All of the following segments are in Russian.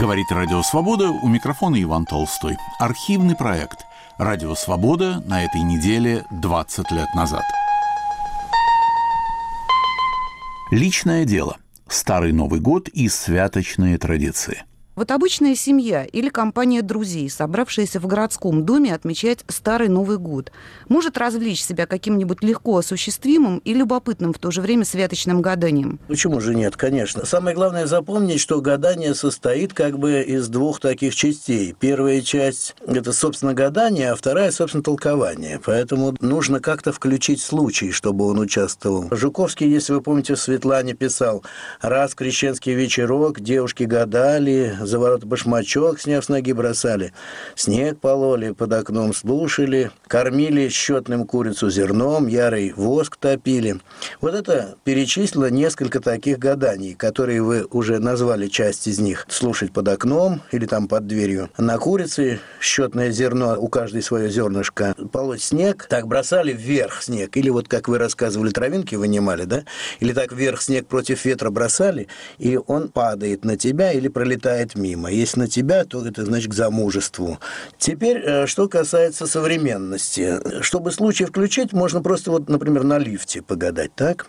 Говорит Радио Свобода, у микрофона Иван Толстой. Архивный проект «Радио Свобода» на этой неделе 20 лет назад. Личное дело. Старый Новый год и святочные традиции – вот обычная семья или компания друзей, собравшаяся в городском доме отмечать Старый Новый год, может развлечь себя каким-нибудь легко осуществимым и любопытным в то же время святочным гаданием. Почему же нет, конечно. Самое главное запомнить, что гадание состоит как бы из двух таких частей. Первая часть – это, собственно, гадание, а вторая, собственно, толкование. Поэтому нужно как-то включить случай, чтобы он участвовал. Жуковский, если вы помните, в Светлане писал «Раз крещенский вечерок, девушки гадали, за ворот башмачок, сняв с ноги, бросали. Снег пололи, под окном слушали, кормили счетным курицу зерном, ярый воск топили. Вот это перечислило несколько таких гаданий, которые вы уже назвали часть из них. Слушать под окном или там под дверью. На курице счетное зерно, у каждой свое зернышко. Полоть снег, так бросали вверх снег. Или вот, как вы рассказывали, травинки вынимали, да? Или так вверх снег против ветра бросали, и он падает на тебя или пролетает мимо. Если на тебя, то это значит к замужеству. Теперь, э, что касается современности. Чтобы случай включить, можно просто вот, например, на лифте погадать, так?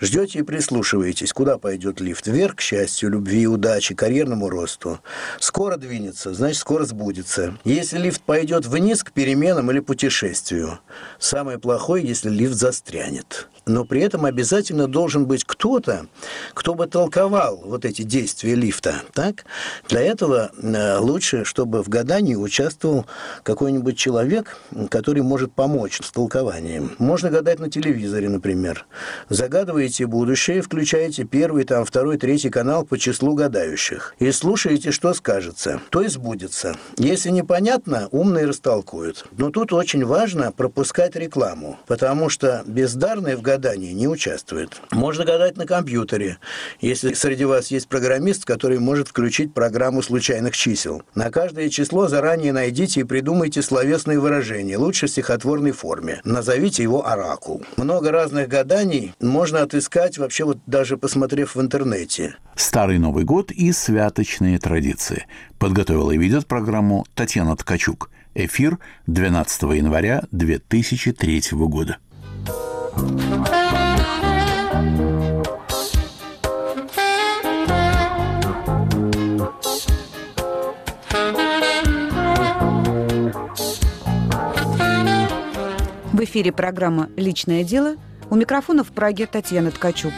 Ждете и прислушиваетесь, куда пойдет лифт. Вверх, к счастью, любви, удачи, карьерному росту. Скоро двинется, значит, скоро сбудется. Если лифт пойдет вниз к переменам или путешествию. Самое плохое, если лифт застрянет но при этом обязательно должен быть кто-то, кто бы толковал вот эти действия лифта. Так? Для этого э, лучше, чтобы в гадании участвовал какой-нибудь человек, который может помочь с толкованием. Можно гадать на телевизоре, например. Загадываете будущее, включаете первый, там, второй, третий канал по числу гадающих. И слушаете, что скажется. То и сбудется. Если непонятно, умные растолкуют. Но тут очень важно пропускать рекламу, потому что бездарные в гадании не участвует. Можно гадать на компьютере, если среди вас есть программист, который может включить программу случайных чисел. На каждое число заранее найдите и придумайте словесные выражения, лучше в стихотворной форме. Назовите его оракул. Много разных гаданий можно отыскать вообще вот даже посмотрев в интернете. Старый Новый год и святочные традиции. Подготовила и ведет программу Татьяна Ткачук. Эфир 12 января 2003 года. В эфире программа «Личное дело». У микрофона в Праге Татьяна Ткачук.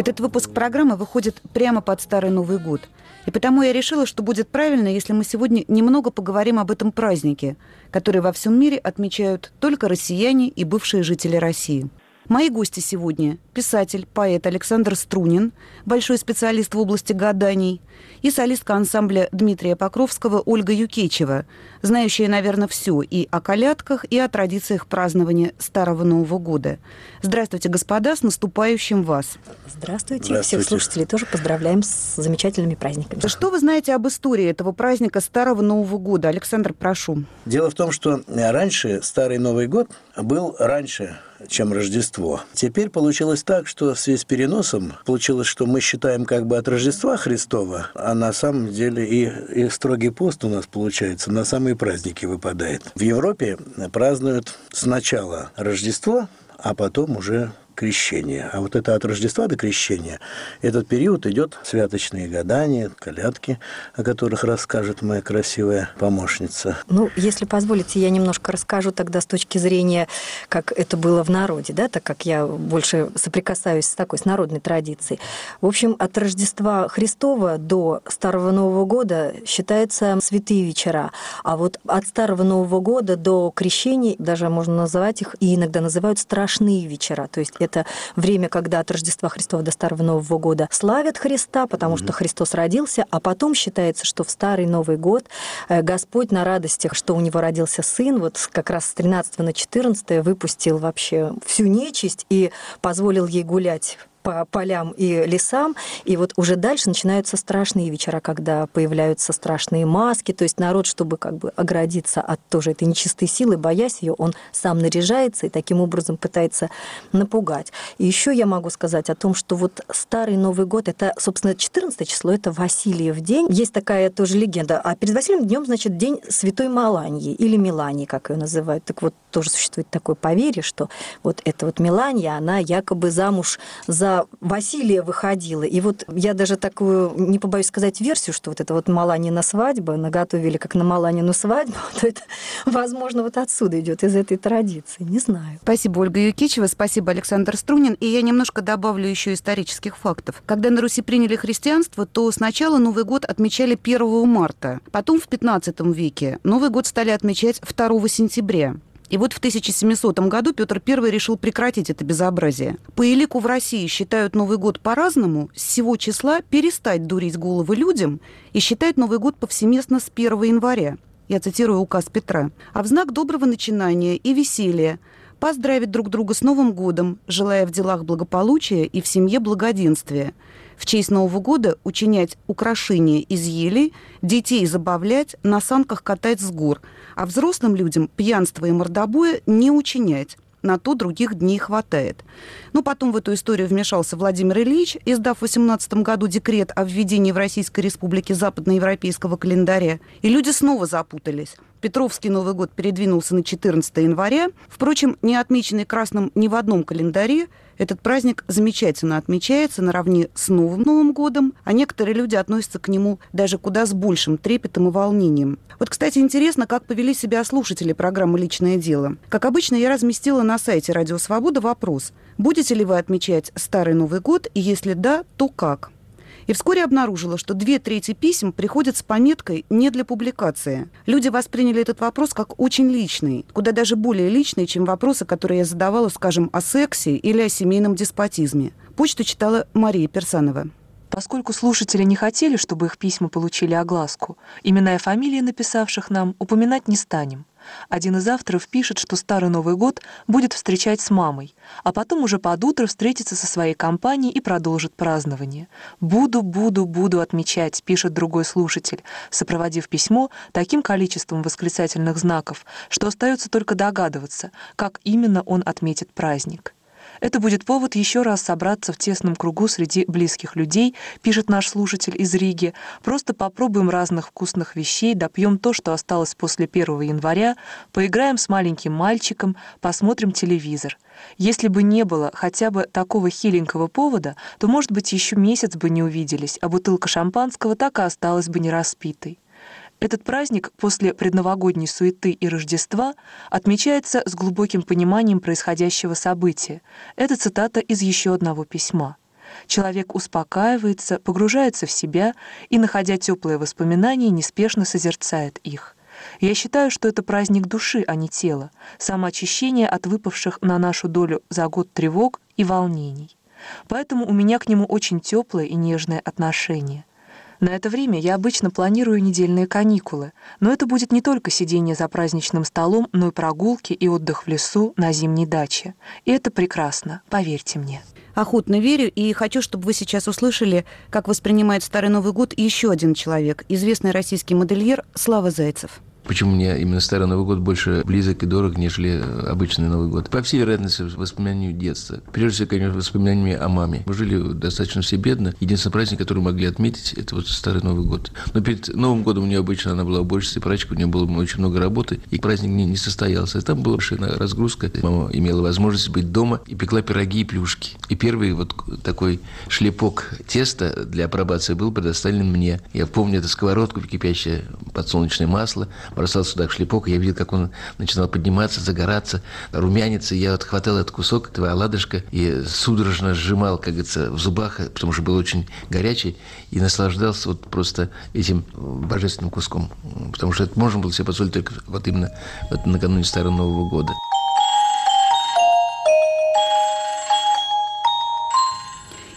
Этот выпуск программы выходит прямо под Старый Новый год. И потому я решила, что будет правильно, если мы сегодня немного поговорим об этом празднике, который во всем мире отмечают только россияне и бывшие жители России. Мои гости сегодня – писатель, поэт Александр Струнин, большой специалист в области гаданий, и солистка ансамбля Дмитрия Покровского Ольга Юкечева, знающая, наверное, все и о колядках, и о традициях празднования Старого Нового года. Здравствуйте, господа, с наступающим вас. Здравствуйте. Здравствуйте. Всех слушателей тоже поздравляем с замечательными праздниками. Что вы знаете об истории этого праздника Старого Нового года? Александр, прошу. Дело в том, что раньше Старый Новый год был раньше чем Рождество. Теперь получилось так, что в связи с переносом получилось, что мы считаем как бы от Рождества Христова, а на самом деле и, и строгий пост у нас получается на самые праздники выпадает. В Европе празднуют сначала Рождество, а потом уже крещения. А вот это от Рождества до крещения, этот период идет святочные гадания, колядки, о которых расскажет моя красивая помощница. Ну, если позволите, я немножко расскажу тогда с точки зрения, как это было в народе, да, так как я больше соприкасаюсь с такой, с народной традицией. В общем, от Рождества Христова до Старого Нового года считается святые вечера, а вот от Старого Нового года до крещений даже можно называть их, и иногда называют страшные вечера, то есть это время, когда от Рождества Христова до Старого Нового года славят Христа, потому mm-hmm. что Христос родился, а потом считается, что в Старый Новый год э, Господь на радостях, что у него родился сын, вот как раз с 13 на 14 выпустил вообще всю нечисть и позволил ей гулять по полям и лесам. И вот уже дальше начинаются страшные вечера, когда появляются страшные маски. То есть народ, чтобы как бы оградиться от тоже этой нечистой силы, боясь ее, он сам наряжается и таким образом пытается напугать. И еще я могу сказать о том, что вот Старый Новый год, это, собственно, 14 число, это Васильев день. Есть такая тоже легенда. А перед Василием днем, значит, день Святой Маланьи или Милании, как ее называют. Так вот, тоже существует такое поверье, что вот эта вот Миланья, она якобы замуж за Василия выходила. И вот я даже такую, не побоюсь сказать, версию, что вот это вот Маланина свадьба, наготовили как на Маланину свадьбу, то это, возможно, вот отсюда идет из этой традиции. Не знаю. Спасибо, Ольга Юкичева, спасибо, Александр Струнин. И я немножко добавлю еще исторических фактов. Когда на Руси приняли христианство, то сначала Новый год отмечали 1 марта. Потом в 15 веке Новый год стали отмечать 2 сентября. И вот в 1700 году Петр I решил прекратить это безобразие. По элику в России считают Новый год по-разному. С всего числа перестать дурить головы людям и считают Новый год повсеместно с 1 января. Я цитирую указ Петра. А в знак доброго начинания и веселья поздравить друг друга с Новым годом, желая в делах благополучия и в семье благоденствия – в честь Нового года учинять украшения из ели, детей забавлять, на санках катать с гор, а взрослым людям пьянство и мордобоя не учинять. На то других дней хватает. Ну, потом в эту историю вмешался Владимир Ильич, издав в 18 году декрет о введении в Российской Республике западноевропейского календаря. И люди снова запутались. Петровский Новый год передвинулся на 14 января. Впрочем, не отмеченный красным ни в одном календаре, этот праздник замечательно отмечается наравне с Новым Новым годом, а некоторые люди относятся к нему даже куда с большим трепетом и волнением. Вот, кстати, интересно, как повели себя слушатели программы «Личное дело». Как обычно, я разместила на сайте «Радио Свобода» вопрос. Будете ли вы отмечать Старый Новый год, и если да, то как? И вскоре обнаружила, что две трети писем приходят с пометкой «не для публикации». Люди восприняли этот вопрос как очень личный, куда даже более личный, чем вопросы, которые я задавала, скажем, о сексе или о семейном деспотизме. Почту читала Мария Персанова. Поскольку слушатели не хотели, чтобы их письма получили огласку, имена и фамилии написавших нам упоминать не станем. Один из авторов пишет, что Старый Новый год будет встречать с мамой, а потом уже под утро встретится со своей компанией и продолжит празднование. «Буду, буду, буду отмечать», — пишет другой слушатель, сопроводив письмо таким количеством восклицательных знаков, что остается только догадываться, как именно он отметит праздник. Это будет повод еще раз собраться в тесном кругу среди близких людей, пишет наш слушатель из Риги. Просто попробуем разных вкусных вещей, допьем то, что осталось после 1 января, поиграем с маленьким мальчиком, посмотрим телевизор. Если бы не было хотя бы такого хиленького повода, то, может быть, еще месяц бы не увиделись, а бутылка шампанского так и осталась бы не распитой. Этот праздник после предновогодней суеты и Рождества отмечается с глубоким пониманием происходящего события. Это цитата из еще одного письма. Человек успокаивается, погружается в себя и, находя теплые воспоминания, неспешно созерцает их. Я считаю, что это праздник души, а не тела, самоочищение от выпавших на нашу долю за год тревог и волнений. Поэтому у меня к нему очень теплое и нежное отношение. На это время я обычно планирую недельные каникулы, но это будет не только сидение за праздничным столом, но и прогулки и отдых в лесу на зимней даче. И это прекрасно, поверьте мне. Охотно верю и хочу, чтобы вы сейчас услышали, как воспринимает Старый Новый год еще один человек, известный российский модельер Слава Зайцев. Почему мне именно Старый Новый год больше близок и дорог, нежели обычный Новый год? По всей вероятности, воспоминанию детства. Прежде всего, конечно, воспоминаниями о маме. Мы жили достаточно все бедно. Единственный праздник, который могли отметить, это вот Старый Новый год. Но перед Новым годом у нее обычно она была уборщицей, прачкой, у нее было очень много работы, и праздник не, не состоялся. И там была большая разгрузка. Мама имела возможность быть дома и пекла пироги и плюшки. И первый вот такой шлепок теста для апробации был предоставлен мне. Я помню эту сковородку кипящее подсолнечное масло, бросал сюда шлепок, и я видел, как он начинал подниматься, загораться, румяниться. Я вот хватал этот кусок, этого оладышка, и судорожно сжимал, как говорится, в зубах, потому что был очень горячий, и наслаждался вот просто этим божественным куском. Потому что это можно было себе позволить только вот именно вот накануне Старого Нового года.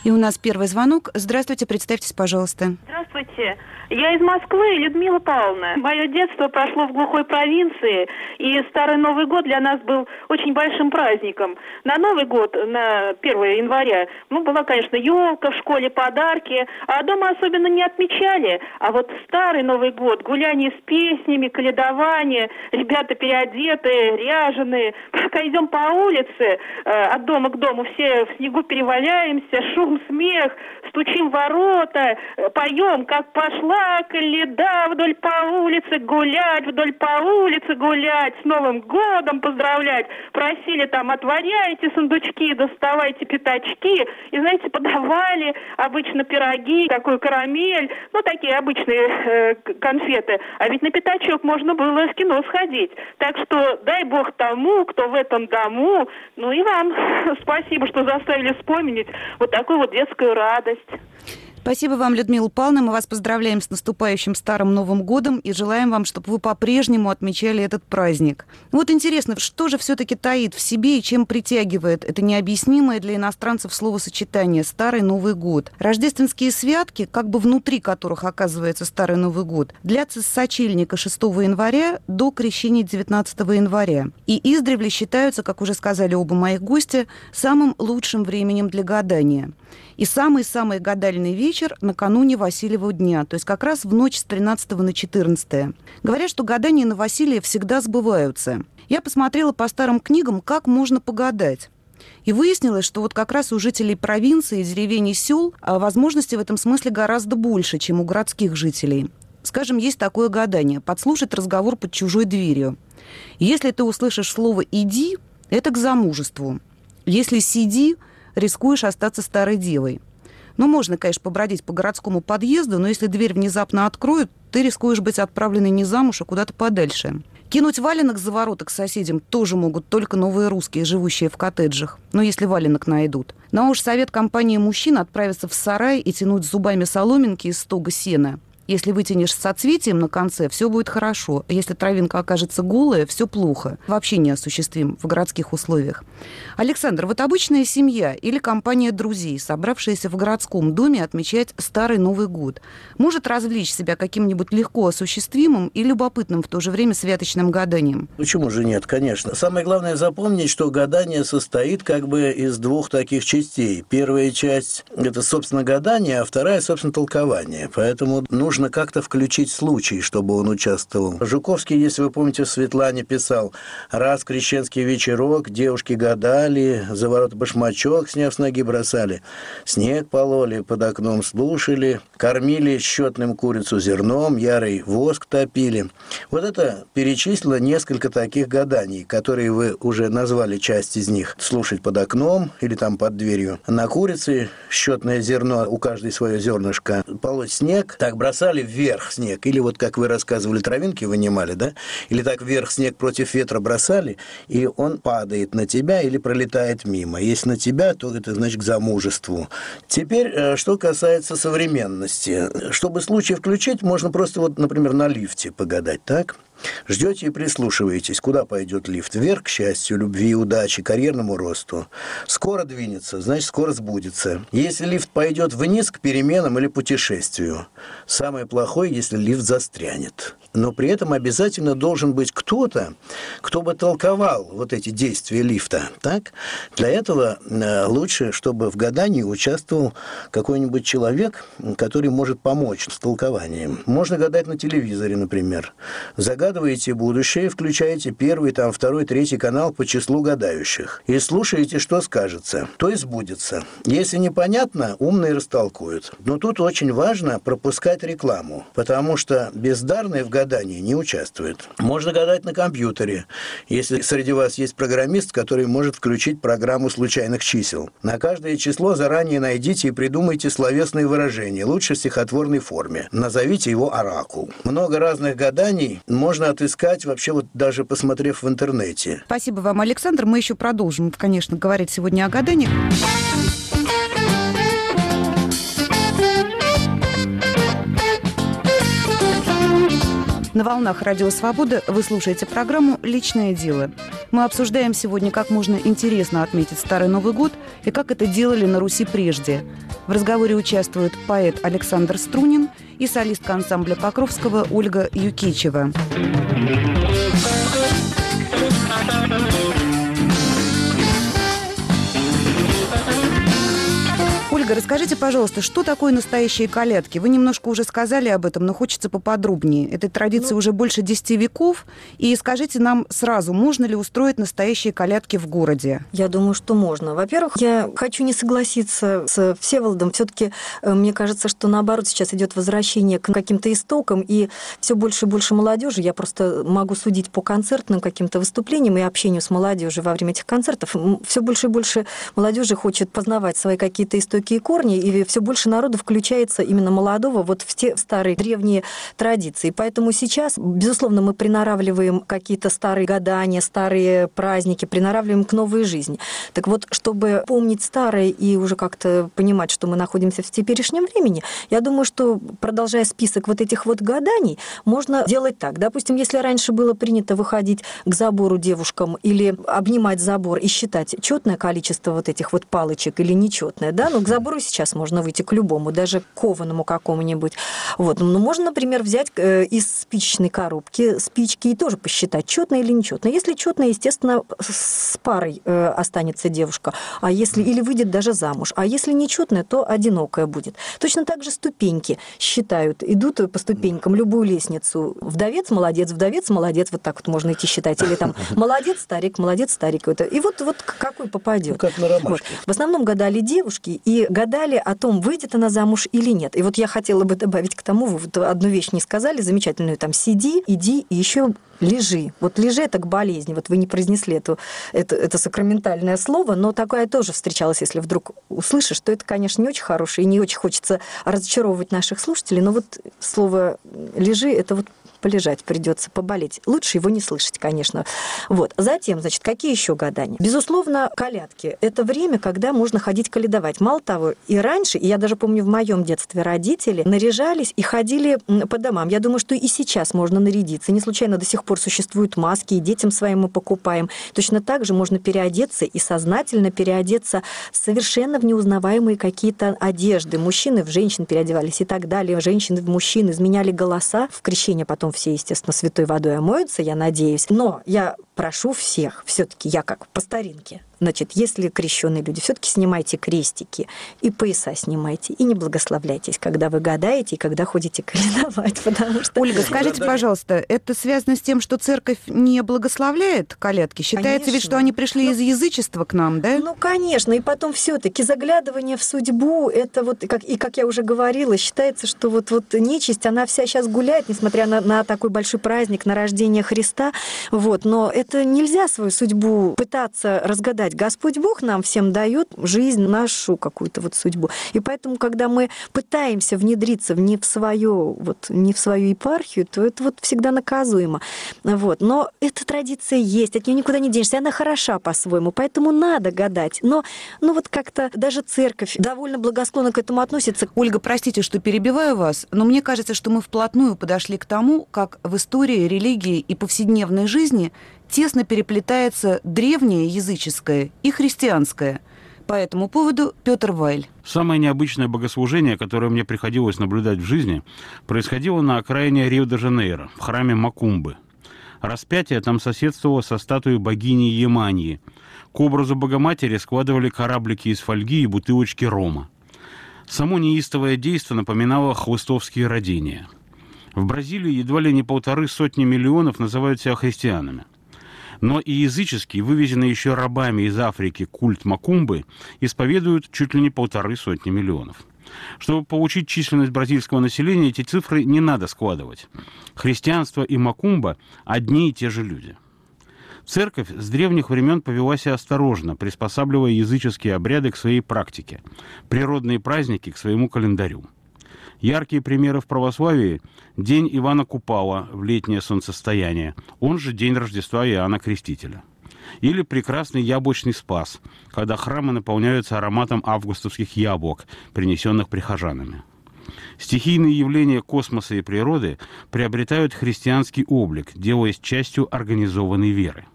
И у нас первый звонок. Здравствуйте, представьтесь, пожалуйста. Здравствуйте. Я из Москвы, Людмила Павловна. Мое детство прошло в глухой провинции, и Старый Новый год для нас был очень большим праздником. На Новый год, на 1 января, ну, была, конечно, елка, в школе подарки, а дома особенно не отмечали. А вот Старый Новый год, гуляние с песнями, каледование, ребята переодетые, ряженые. Пока идем по улице, э, от дома к дому, все в снегу переваляемся, шум, смех, стучим ворота, э, поем, как пошла Коляда вдоль по улице гулять, вдоль по улице гулять, с Новым годом поздравлять. Просили там, отворяйте сундучки, доставайте пятачки. И, знаете, подавали обычно пироги, такую карамель, ну, такие обычные э, конфеты. А ведь на пятачок можно было в кино сходить. Так что дай бог тому, кто в этом дому. Ну и вам спасибо, что заставили вспомнить вот такую вот детскую радость. Спасибо вам, Людмила Павловна. Мы вас поздравляем с наступающим Старым Новым годом и желаем вам, чтобы вы по-прежнему отмечали этот праздник. Вот интересно, что же все-таки таит в себе и чем притягивает это необъяснимое для иностранцев словосочетание «Старый Новый год». Рождественские святки, как бы внутри которых оказывается Старый Новый год, длятся с сочельника 6 января до крещения 19 января. И издревле считаются, как уже сказали оба моих гостя, самым лучшим временем для гадания. И самый-самый гадальный вечер накануне Васильева дня, то есть как раз в ночь с 13 на 14. Говорят, что гадания на Василия всегда сбываются. Я посмотрела по старым книгам, как можно погадать. И выяснилось, что вот как раз у жителей провинции, деревень и сел а возможности в этом смысле гораздо больше, чем у городских жителей. Скажем, есть такое гадание – подслушать разговор под чужой дверью. Если ты услышишь слово «иди», это к замужеству. Если «сиди», рискуешь остаться старой девой. Ну, можно, конечно, побродить по городскому подъезду, но если дверь внезапно откроют, ты рискуешь быть отправленной не замуж, а куда-то подальше. Кинуть валенок за ворота к соседям тоже могут только новые русские, живущие в коттеджах. Но если валенок найдут. Но уж совет компании мужчин отправиться в сарай и тянуть зубами соломинки из стога сена – если вытянешь с соцветием на конце, все будет хорошо. Если травинка окажется голая, все плохо. Вообще неосуществим в городских условиях. Александр, вот обычная семья или компания друзей, собравшаяся в городском доме отмечать Старый Новый год, может развлечь себя каким-нибудь легко осуществимым и любопытным в то же время святочным гаданием? Почему же нет, конечно. Самое главное запомнить, что гадание состоит как бы из двух таких частей. Первая часть – это, собственно, гадание, а вторая, собственно, толкование. Поэтому нужно нужно как-то включить случай, чтобы он участвовал. Жуковский, если вы помните, в Светлане писал «Раз крещенский вечерок, девушки гадали, за ворот башмачок, сняв с ноги, бросали, снег пололи, под окном слушали, кормили счетным курицу зерном, ярый воск топили». Вот это перечислило несколько таких гаданий, которые вы уже назвали часть из них. Слушать под окном или там под дверью. На курице счетное зерно, у каждой свое зернышко. Полоть снег, так бросать бросали вверх снег, или вот как вы рассказывали, травинки вынимали, да, или так вверх снег против ветра бросали, и он падает на тебя или пролетает мимо. Если на тебя, то это значит к замужеству. Теперь, э, что касается современности. Чтобы случай включить, можно просто вот, например, на лифте погадать, так? Ждете и прислушиваетесь, куда пойдет лифт. Вверх, к счастью, любви, удачи, карьерному росту. Скоро двинется, значит, скоро сбудется. Если лифт пойдет вниз к переменам или путешествию. Самое плохое, если лифт застрянет. Но при этом обязательно должен быть кто-то, кто бы толковал вот эти действия лифта. Так? Для этого э, лучше, чтобы в гадании участвовал какой-нибудь человек, который может помочь с толкованием. Можно гадать на телевизоре, например. Загадываете будущее, включаете первый, там, второй, третий канал по числу гадающих. И слушаете, что скажется. То и сбудется. Если непонятно, умные растолкуют. Но тут очень важно пропускать рекламу, потому что бездарные в гадании не участвуют. Можно гадать на компьютере, если среди вас есть программист, который может включить программу случайных чисел. На каждое число заранее найдите и придумайте словесные выражения, лучше в стихотворной форме. Назовите его оракул. Много разных гаданий можно отыскать вообще вот даже посмотрев в интернете. Спасибо вам, Александр. Мы еще продолжим, конечно, говорить сегодня о гаданиях. На волнах Радио Свобода вы слушаете программу «Личное дело». Мы обсуждаем сегодня, как можно интересно отметить Старый Новый год и как это делали на Руси прежде. В разговоре участвуют поэт Александр Струнин – и солистка ансамбля Покровского Ольга Юкичева. Ольга, расскажите, пожалуйста, что такое настоящие колядки? Вы немножко уже сказали об этом, но хочется поподробнее. Этой традиции ну, уже больше 10 веков. И скажите нам сразу, можно ли устроить настоящие колядки в городе? Я думаю, что можно. Во-первых, я хочу не согласиться с Всеволодом. Все-таки э, мне кажется, что наоборот сейчас идет возвращение к каким-то истокам, и все больше и больше молодежи. Я просто могу судить по концертным каким-то выступлениям и общению с молодежью во время этих концертов. Все больше и больше молодежи хочет познавать свои какие-то истоки исторические корни, и все больше народу включается именно молодого вот в те старые древние традиции. Поэтому сейчас, безусловно, мы приноравливаем какие-то старые гадания, старые праздники, приноравливаем к новой жизни. Так вот, чтобы помнить старое и уже как-то понимать, что мы находимся в теперешнем времени, я думаю, что, продолжая список вот этих вот гаданий, можно делать так. Допустим, если раньше было принято выходить к забору девушкам или обнимать забор и считать четное количество вот этих вот палочек или нечетное, да, ну, к забору забору сейчас можно выйти к любому, даже к кованому какому-нибудь. Вот. Ну, можно, например, взять э, из спичечной коробки спички и тоже посчитать, четно или нечетно. Если четно, естественно, с парой э, останется девушка, а если или выйдет даже замуж. А если нечетная, то одинокая будет. Точно так же ступеньки считают, идут по ступенькам любую лестницу. Вдовец, молодец, вдовец, молодец, вот так вот можно идти считать. Или там молодец, старик, молодец, старик. И вот, вот какой попадет. Ну, как на ромашке. Вот. В основном гадали девушки, и гадали о том, выйдет она замуж или нет. И вот я хотела бы добавить к тому, вы вот одну вещь не сказали, замечательную, там, сиди, иди, и еще лежи. Вот лежи это к болезни. Вот вы не произнесли эту, это, это сакраментальное слово, но такое тоже встречалось, если вдруг услышишь, что это, конечно, не очень хорошее, и не очень хочется разочаровывать наших слушателей, но вот слово лежи, это вот полежать придется, поболеть. Лучше его не слышать, конечно. Вот. Затем, значит, какие еще гадания? Безусловно, колядки. Это время, когда можно ходить каледовать. Мало того, и раньше, и я даже помню в моем детстве родители наряжались и ходили по домам. Я думаю, что и сейчас можно нарядиться. Не случайно до сих пор существуют маски, и детям своим мы покупаем. Точно так же можно переодеться и сознательно переодеться совершенно в неузнаваемые какие-то одежды. Мужчины в женщин переодевались и так далее. Женщины в мужчин изменяли голоса. В крещение потом все, естественно, святой водой омоются, я надеюсь. Но я прошу всех, все-таки я как по старинке, Значит, если крещенные люди, все-таки снимайте крестики и пояса снимайте, и не благословляйтесь, когда вы гадаете и когда ходите калиновать, потому что... Ольга, скажите, пожалуйста, это связано с тем, что церковь не благословляет колядки? Считается конечно. ведь, что они пришли ну, из язычества к нам, да? Ну, конечно, и потом все-таки заглядывание в судьбу, это вот, как, и как я уже говорила, считается, что вот, вот нечисть, она вся сейчас гуляет, несмотря на, на такой большой праздник, на рождение Христа, вот, но это нельзя свою судьбу пытаться разгадать Господь Бог нам всем дает жизнь, нашу какую-то вот судьбу. И поэтому, когда мы пытаемся внедриться не в свою, вот, не в свою епархию, то это вот всегда наказуемо. Вот. Но эта традиция есть, от нее никуда не денешься, она хороша по-своему, поэтому надо гадать. Но ну вот как-то даже церковь довольно благосклонно к этому относится. Ольга, простите, что перебиваю вас, но мне кажется, что мы вплотную подошли к тому, как в истории, религии и повседневной жизни тесно переплетается древнее языческое и христианское. По этому поводу Петр Вайль. Самое необычное богослужение, которое мне приходилось наблюдать в жизни, происходило на окраине Рио-де-Жанейро, в храме Макумбы. Распятие там соседствовало со статуей богини Емании. К образу Богоматери складывали кораблики из фольги и бутылочки рома. Само неистовое действо напоминало хлыстовские родения. В Бразилии едва ли не полторы сотни миллионов называют себя христианами. Но и языческий, вывезенный еще рабами из Африки культ Макумбы, исповедуют чуть ли не полторы сотни миллионов. Чтобы получить численность бразильского населения, эти цифры не надо складывать. Христианство и Макумба – одни и те же люди. Церковь с древних времен повела себя осторожно, приспосабливая языческие обряды к своей практике, природные праздники к своему календарю. Яркие примеры в православии – День Ивана Купала в летнее солнцестояние, он же День Рождества Иоанна Крестителя. Или прекрасный яблочный спас, когда храмы наполняются ароматом августовских яблок, принесенных прихожанами. Стихийные явления космоса и природы приобретают христианский облик, делаясь частью организованной веры.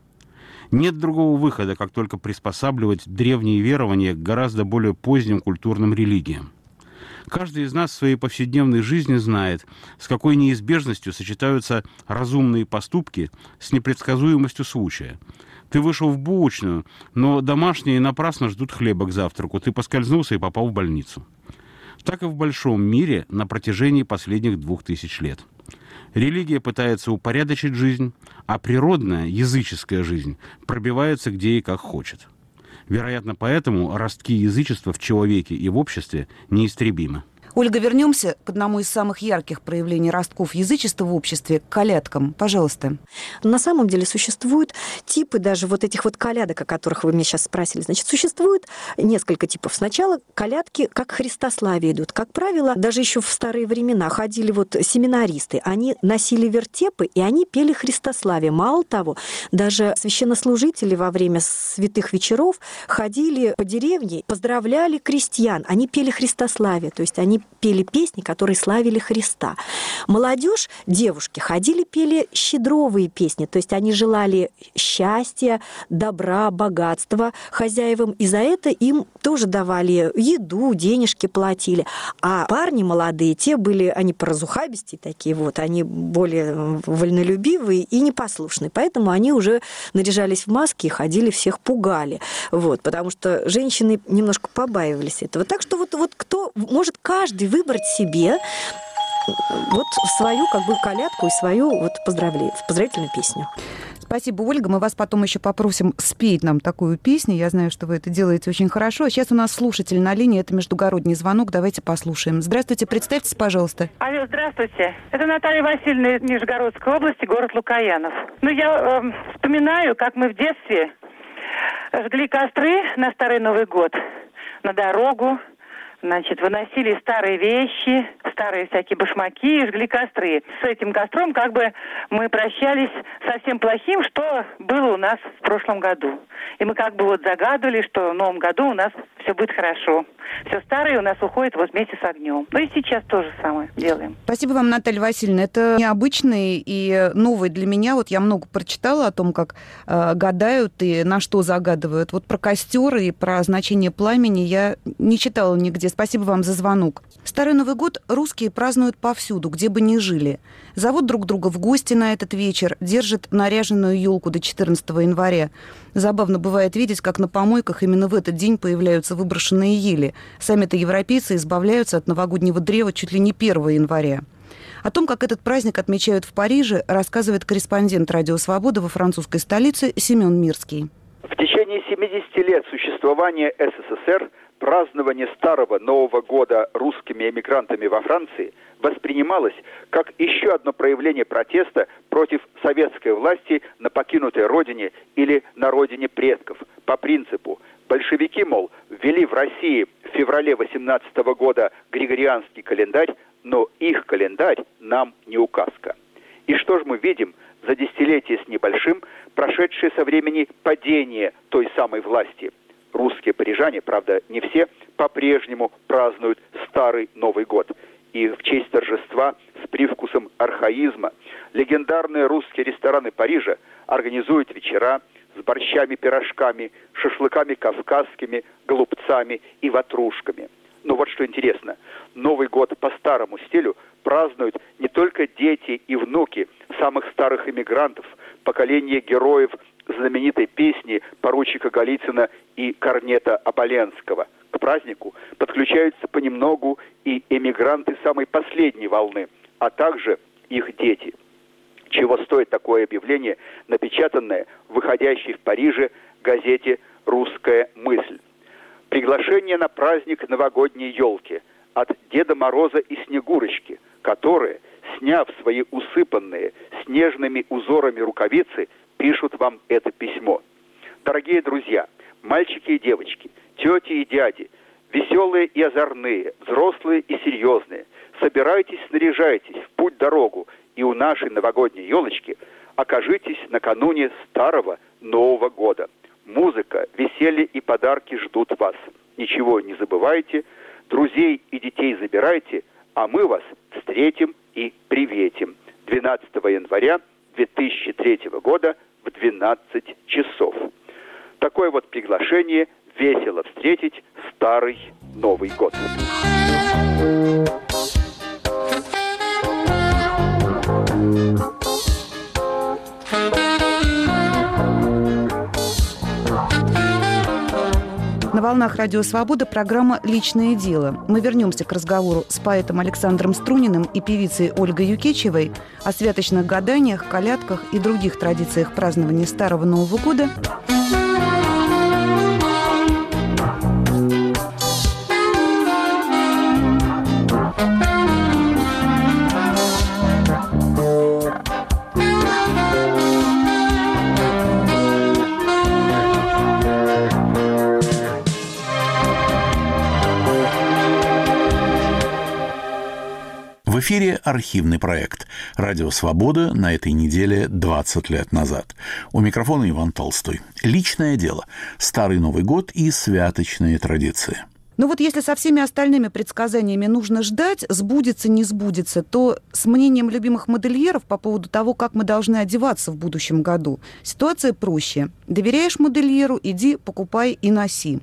Нет другого выхода, как только приспосабливать древние верования к гораздо более поздним культурным религиям. Каждый из нас в своей повседневной жизни знает, с какой неизбежностью сочетаются разумные поступки с непредсказуемостью случая. Ты вышел в булочную, но домашние напрасно ждут хлеба к завтраку. Ты поскользнулся и попал в больницу. Так и в большом мире на протяжении последних двух тысяч лет. Религия пытается упорядочить жизнь, а природная, языческая жизнь пробивается где и как хочет. Вероятно, поэтому ростки язычества в человеке и в обществе неистребимы. Ольга, вернемся к одному из самых ярких проявлений ростков язычества в обществе, колядкам. Пожалуйста. На самом деле существуют типы даже вот этих вот колядок, о которых вы меня сейчас спросили. Значит, существует несколько типов. Сначала колядки как христославие идут. Как правило, даже еще в старые времена ходили вот семинаристы. Они носили вертепы, и они пели христославие. Мало того, даже священнослужители во время святых вечеров ходили по деревне, поздравляли крестьян. Они пели христославие, то есть они пели песни, которые славили Христа. Молодежь, девушки, ходили, пели щедровые песни, то есть они желали счастья, добра, богатства хозяевам, и за это им тоже давали еду, денежки платили. А парни молодые, те были, они поразухабисти такие вот, они более вольнолюбивые и непослушные, поэтому они уже наряжались в маски и ходили, всех пугали, вот, потому что женщины немножко побаивались этого. Так что вот, вот кто, может каждый выбрать себе вот свою как бы колядку и свою вот поздравление, поздравительную песню. Спасибо, Ольга. Мы вас потом еще попросим спеть нам такую песню. Я знаю, что вы это делаете очень хорошо. А сейчас у нас слушатель на линии. Это междугородний звонок. Давайте послушаем. Здравствуйте, представьтесь, пожалуйста. Алло, здравствуйте. Это Наталья Васильевна из Нижегородской области, город Лукаянов. Ну, я э, вспоминаю, как мы в детстве жгли костры на Старый Новый год, на дорогу, Значит, выносили старые вещи, старые всякие башмаки и жгли костры. С этим костром как бы мы прощались со всем плохим, что было у нас в прошлом году. И мы как бы вот загадывали, что в новом году у нас все будет хорошо. Все старое у нас уходит вот вместе с огнем. Ну и сейчас то же самое делаем. Спасибо вам, Наталья Васильевна. Это необычный и новый для меня. Вот я много прочитала о том, как э, гадают и на что загадывают. Вот про костер и про значение пламени я не читала нигде. Спасибо вам за звонок. Старый Новый год русские празднуют повсюду, где бы ни жили. Зовут друг друга в гости на этот вечер, держат наряженную елку до 14 января. Забавно бывает видеть, как на помойках именно в этот день появляются выброшенные ели. Сами-то европейцы избавляются от новогоднего древа чуть ли не 1 января. О том, как этот праздник отмечают в Париже, рассказывает корреспондент «Радио Свобода» во французской столице Семен Мирский. В течение 70 лет существования СССР празднование Старого Нового года русскими эмигрантами во Франции воспринималось как еще одно проявление протеста против советской власти на покинутой родине или на родине предков. По принципу большевики, мол, ввели в России в феврале 18 года григорианский календарь, но их календарь нам не указка. И что же мы видим за десятилетие с небольшим, прошедшее со времени падения той самой власти – русские парижане, правда, не все, по-прежнему празднуют Старый Новый год. И в честь торжества с привкусом архаизма легендарные русские рестораны Парижа организуют вечера с борщами, пирожками, шашлыками кавказскими, голубцами и ватрушками. Но вот что интересно, Новый год по старому стилю празднуют не только дети и внуки самых старых иммигрантов, поколения героев знаменитой песни поручика Голицына и корнета Оболенского. К празднику подключаются понемногу и эмигранты самой последней волны, а также их дети. Чего стоит такое объявление, напечатанное в выходящей в Париже газете «Русская мысль». Приглашение на праздник новогодней елки от Деда Мороза и Снегурочки, которые, сняв свои усыпанные снежными узорами рукавицы, пишут вам это письмо. Дорогие друзья, мальчики и девочки, тети и дяди, веселые и озорные, взрослые и серьезные, собирайтесь, снаряжайтесь в путь-дорогу, и у нашей новогодней елочки окажитесь накануне старого Нового года. Музыка, веселье и подарки ждут вас. Ничего не забывайте, друзей и детей забирайте, а мы вас встретим и приветим. 12 января 2003 года – в 12 часов. Такое вот приглашение весело встретить старый Новый год. На волнах Радио Свобода программа «Личное дело». Мы вернемся к разговору с поэтом Александром Струниным и певицей Ольгой Юкечевой о святочных гаданиях, колядках и других традициях празднования Старого Нового года – В эфире архивный проект «Радио Свобода» на этой неделе 20 лет назад. У микрофона Иван Толстой. Личное дело. Старый Новый год и святочные традиции. Ну вот если со всеми остальными предсказаниями нужно ждать, сбудется, не сбудется, то с мнением любимых модельеров по поводу того, как мы должны одеваться в будущем году, ситуация проще. Доверяешь модельеру, иди, покупай и носи.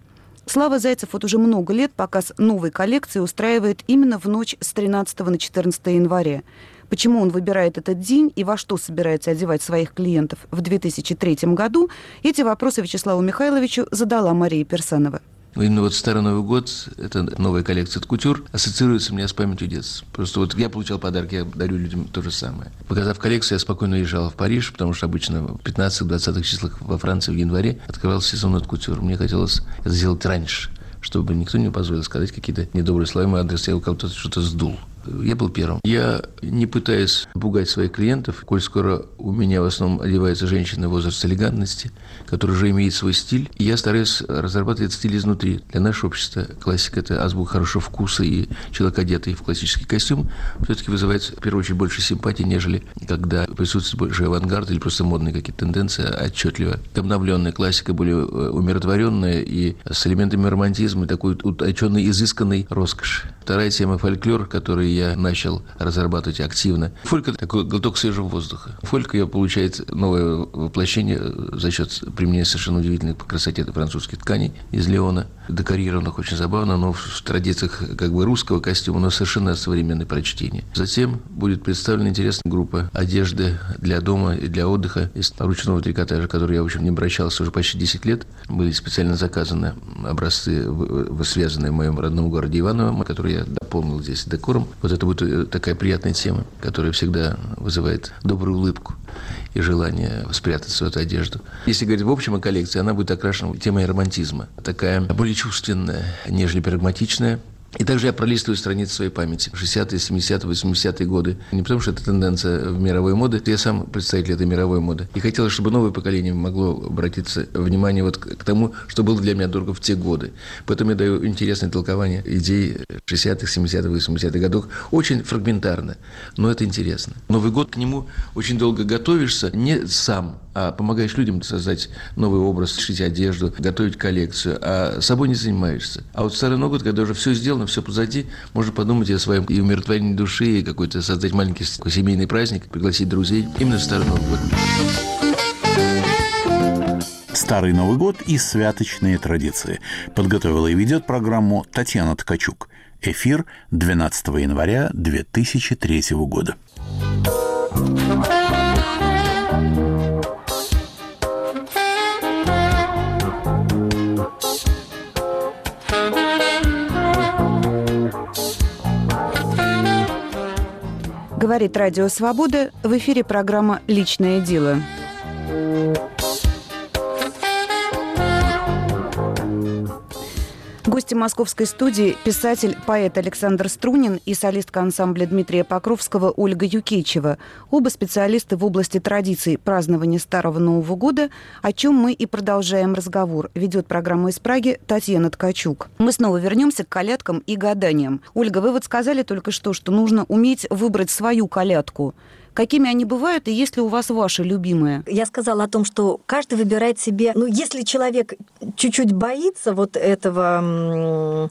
Слава Зайцев вот уже много лет показ новой коллекции устраивает именно в ночь с 13 на 14 января. Почему он выбирает этот день и во что собирается одевать своих клиентов в 2003 году, эти вопросы Вячеславу Михайловичу задала Мария Персанова. Именно вот Старый Новый год, это новая коллекция от кутюр, ассоциируется у меня с памятью детства. Просто вот я получал подарки, я дарю людям то же самое. Показав коллекцию, я спокойно уезжал в Париж, потому что обычно в 15-20 числах во Франции в январе открывался сезон от кутюр. Мне хотелось это сделать раньше, чтобы никто не позволил сказать какие-то недобрые слова мой адрес, я у кого-то что-то сдул. Я был первым. Я не пытаюсь пугать своих клиентов, коль скоро у меня в основном одеваются женщины возраста элегантности, которые уже имеют свой стиль. И я стараюсь разрабатывать стиль изнутри. Для нашего общества классика – это азбука хорошего вкуса, и человек, одетый в классический костюм, все-таки вызывает, в первую очередь, больше симпатии, нежели когда присутствует больше авангард или просто модные какие-то тенденции отчетливо. Обновленная классика, более э, умиротворенная и с элементами романтизма, такой утонченной, изысканной роскоши. Вторая тема – фольклор, который я начал разрабатывать активно. Фолька – такой глоток свежего воздуха. Фолька ее получает новое воплощение за счет применения совершенно удивительной по красоте французских тканей из Леона, декорированных очень забавно, но в традициях как бы русского костюма, но совершенно современное прочтение. Затем будет представлена интересная группа одежды для дома и для отдыха из ручного трикотажа, который я, в общем, не обращался уже почти 10 лет. Были специально заказаны образцы, связанные в моем родном городе Иваново, которые я дополнил здесь декором. Вот это будет э, такая приятная тема, которая всегда вызывает добрую улыбку и желание спрятать свою эту одежду. Если говорить в общем о коллекции, она будет окрашена темой романтизма. Такая более чувственная, нежели прагматичная. И также я пролистываю страницы своей памяти. 60-е, 70-е, 80-е годы. Не потому, что это тенденция в мировой моды. Я сам представитель этой мировой моды. И хотелось, чтобы новое поколение могло обратиться внимание вот к тому, что было для меня дорого в те годы. Поэтому я даю интересное толкование идей 60-х, 70-х, 80-х годов. Очень фрагментарно, но это интересно. Новый год к нему очень долго готовишься не сам, а помогаешь людям создать новый образ, шить одежду, готовить коллекцию, а собой не занимаешься. А вот Старый Новый год, когда уже все сделано, все позади, можно подумать о своем и умиротворении души, и какой-то создать маленький семейный праздник, пригласить друзей именно в Старый Новый год. Старый Новый год и святочные традиции. Подготовила и ведет программу Татьяна Ткачук. Эфир 12 января 2003 года. Говорит Радио Свобода. В эфире программа «Личное дело». Гости московской студии – писатель, поэт Александр Струнин и солистка ансамбля Дмитрия Покровского Ольга Юкечева. Оба специалисты в области традиций празднования Старого Нового года, о чем мы и продолжаем разговор. Ведет программу из Праги Татьяна Ткачук. Мы снова вернемся к колядкам и гаданиям. Ольга, вы вот сказали только что, что нужно уметь выбрать свою колядку какими они бывают и есть ли у вас ваши любимые? Я сказала о том, что каждый выбирает себе, ну, если человек чуть-чуть боится вот этого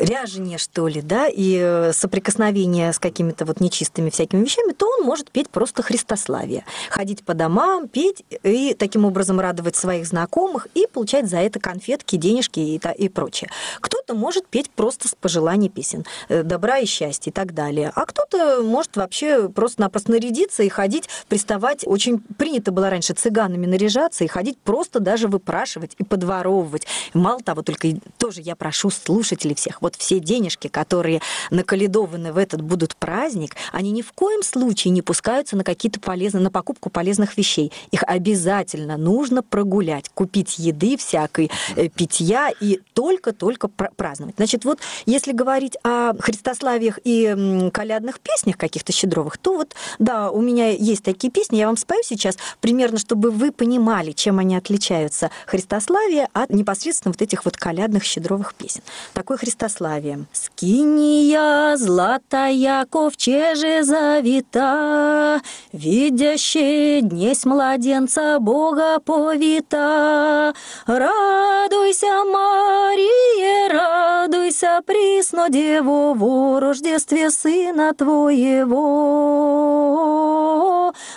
ряжение, что ли, да, и э, соприкосновение с какими-то вот нечистыми всякими вещами, то он может петь просто Христославие. Ходить по домам, петь и таким образом радовать своих знакомых и получать за это конфетки, денежки и, и прочее. Кто-то может петь просто с пожеланий песен, э, добра и счастья и так далее. А кто-то может вообще просто-напросто нарядиться и ходить, приставать. Очень принято было раньше цыганами наряжаться и ходить просто даже выпрашивать и подворовывать. Мало того, только тоже я прошу слушателей всех, вот все денежки, которые наколедованы в этот будут праздник, они ни в коем случае не пускаются на какие-то полезные, на покупку полезных вещей. Их обязательно нужно прогулять, купить еды всякой, э, питья и только-только праздновать. Значит, вот если говорить о Христославиях и колядных песнях каких-то щедровых, то вот, да, у меня есть такие песни, я вам спою сейчас примерно, чтобы вы понимали, чем они отличаются, Христославие от непосредственно вот этих вот колядных щедровых песен. Такое Христославие. «Скиния златая ковчеже завита, видящие днесь младенца Бога повита. Радуйся, Мария, радуйся, присно Деву, в рождестве Сына Твоего.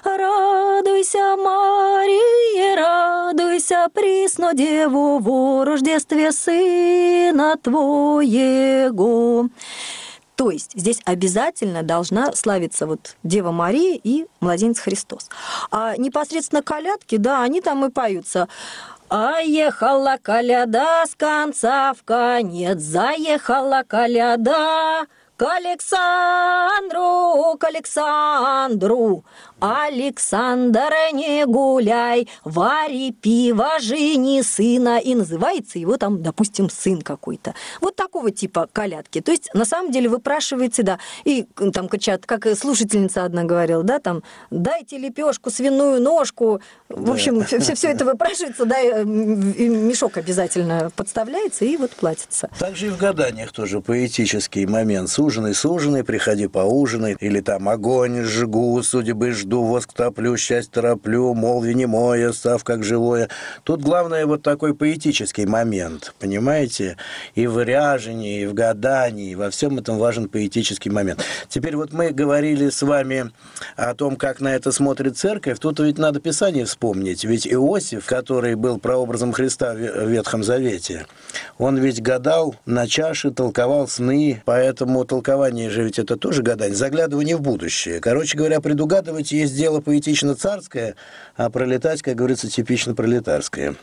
Радуйся, Мария, радуйся, присно Деву, в рождестве Сына Твоего. То есть здесь обязательно должна славиться вот Дева Мария и Младенец Христос. А непосредственно колядки, да, они там и поются. А ехала коляда с конца в конец, заехала коляда к Александру, к Александру. Александр, не гуляй, вари пиво, жени сына. И называется его там, допустим, сын какой-то. Вот такого типа колядки. То есть, на самом деле, выпрашивается, да, и там кричат, как слушательница одна говорила, да, там, дайте лепешку, свиную ножку. В да. общем, все, все это выпрашивается, да, мешок обязательно подставляется и вот платится. Также и в гаданиях тоже поэтический момент. Суженый, суженый, приходи поужинай. Или там огонь жгу, судьбы жду жду, воск топлю, счастье тороплю, молви не мое, став как живое. Тут главное вот такой поэтический момент, понимаете? И в ряжении, и в гадании, во всем этом важен поэтический момент. Теперь вот мы говорили с вами о том, как на это смотрит церковь. Тут ведь надо Писание вспомнить. Ведь Иосиф, который был прообразом Христа в Ветхом Завете, он ведь гадал на чаше, толковал сны, поэтому толкование же ведь это тоже гадание, заглядывание в будущее. Короче говоря, предугадывать есть дело поэтично-царское, а пролетать, как говорится, типично пролетарское.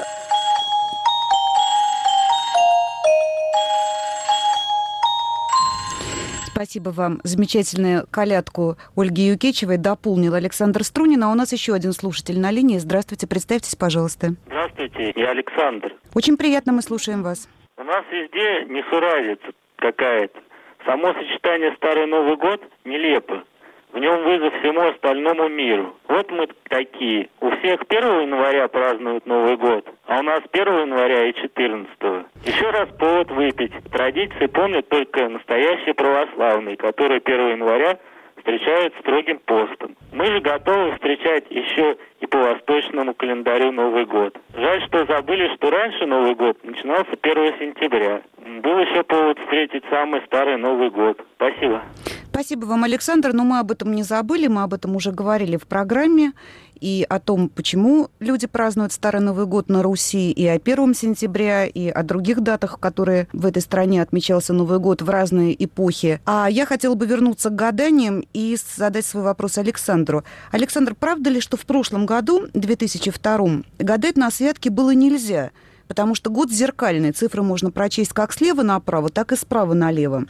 Спасибо вам. Замечательную колядку Ольги Юкечевой дополнил Александр Струнин. А у нас еще один слушатель на линии. Здравствуйте, представьтесь, пожалуйста. Здравствуйте, я Александр. Очень приятно, мы слушаем вас. У нас везде несуразица какая-то. Само сочетание Старый Новый год нелепо. В нем вызов всему остальному миру. Вот мы такие. У всех 1 января празднуют Новый год, а у нас 1 января и 14. Еще раз повод выпить. Традиции помнят только настоящие православные, которые 1 января встречают строгим постом. Мы же готовы встречать еще и по восточному календарю Новый год. Жаль, что забыли, что раньше Новый год начинался 1 сентября. Был еще повод встретить самый старый Новый год. Спасибо. Спасибо вам, Александр. Но мы об этом не забыли, мы об этом уже говорили в программе и о том, почему люди празднуют Старый Новый год на Руси, и о 1 сентября, и о других датах, которые в этой стране отмечался Новый год в разные эпохи. А я хотела бы вернуться к гаданиям и задать свой вопрос Александру. Александр, правда ли, что в прошлом году, 2002, гадать на святке было нельзя? Потому что год зеркальный, цифры можно прочесть как слева направо, так и справа налево.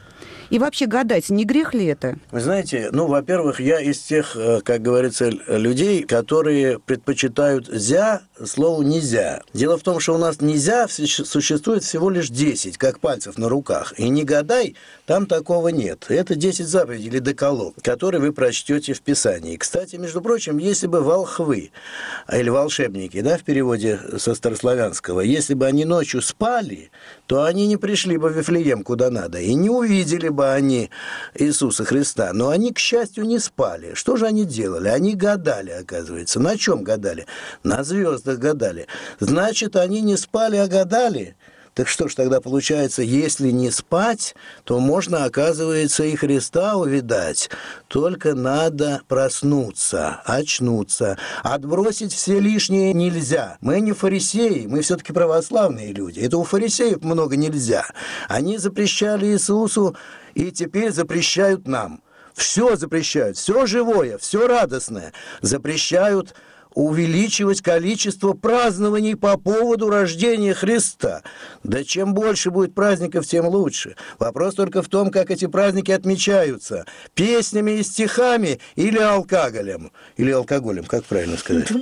И вообще гадать, не грех ли это? Вы знаете, ну, во-первых, я из тех, э, как говорится, людей, которые предпочитают «зя» слову «нельзя». Дело в том, что у нас «нельзя» существует всего лишь 10, как пальцев на руках. И не гадай, там такого нет. Это 10 заповедей или деколог, которые вы прочтете в Писании. Кстати, между прочим, если бы волхвы или волшебники, да, в переводе со старославянского, если бы они ночью спали, то они не пришли бы в Вифлеем куда надо и не увидели бы они Иисуса Христа. Но они, к счастью, не спали. Что же они делали? Они гадали, оказывается. На чем гадали? На звездах гадали. Значит, они не спали, а гадали – Так что ж тогда получается, если не спать, то можно, оказывается, и Христа увидать. Только надо проснуться, очнуться. Отбросить все лишнее нельзя. Мы не фарисеи, мы все-таки православные люди. Это у фарисеев много нельзя. Они запрещали Иисусу и теперь запрещают нам. Все запрещают, все живое, все радостное запрещают увеличивать количество празднований по поводу рождения Христа. Да чем больше будет праздников, тем лучше. Вопрос только в том, как эти праздники отмечаются. Песнями и стихами или алкоголем. Или алкоголем, как правильно сказать?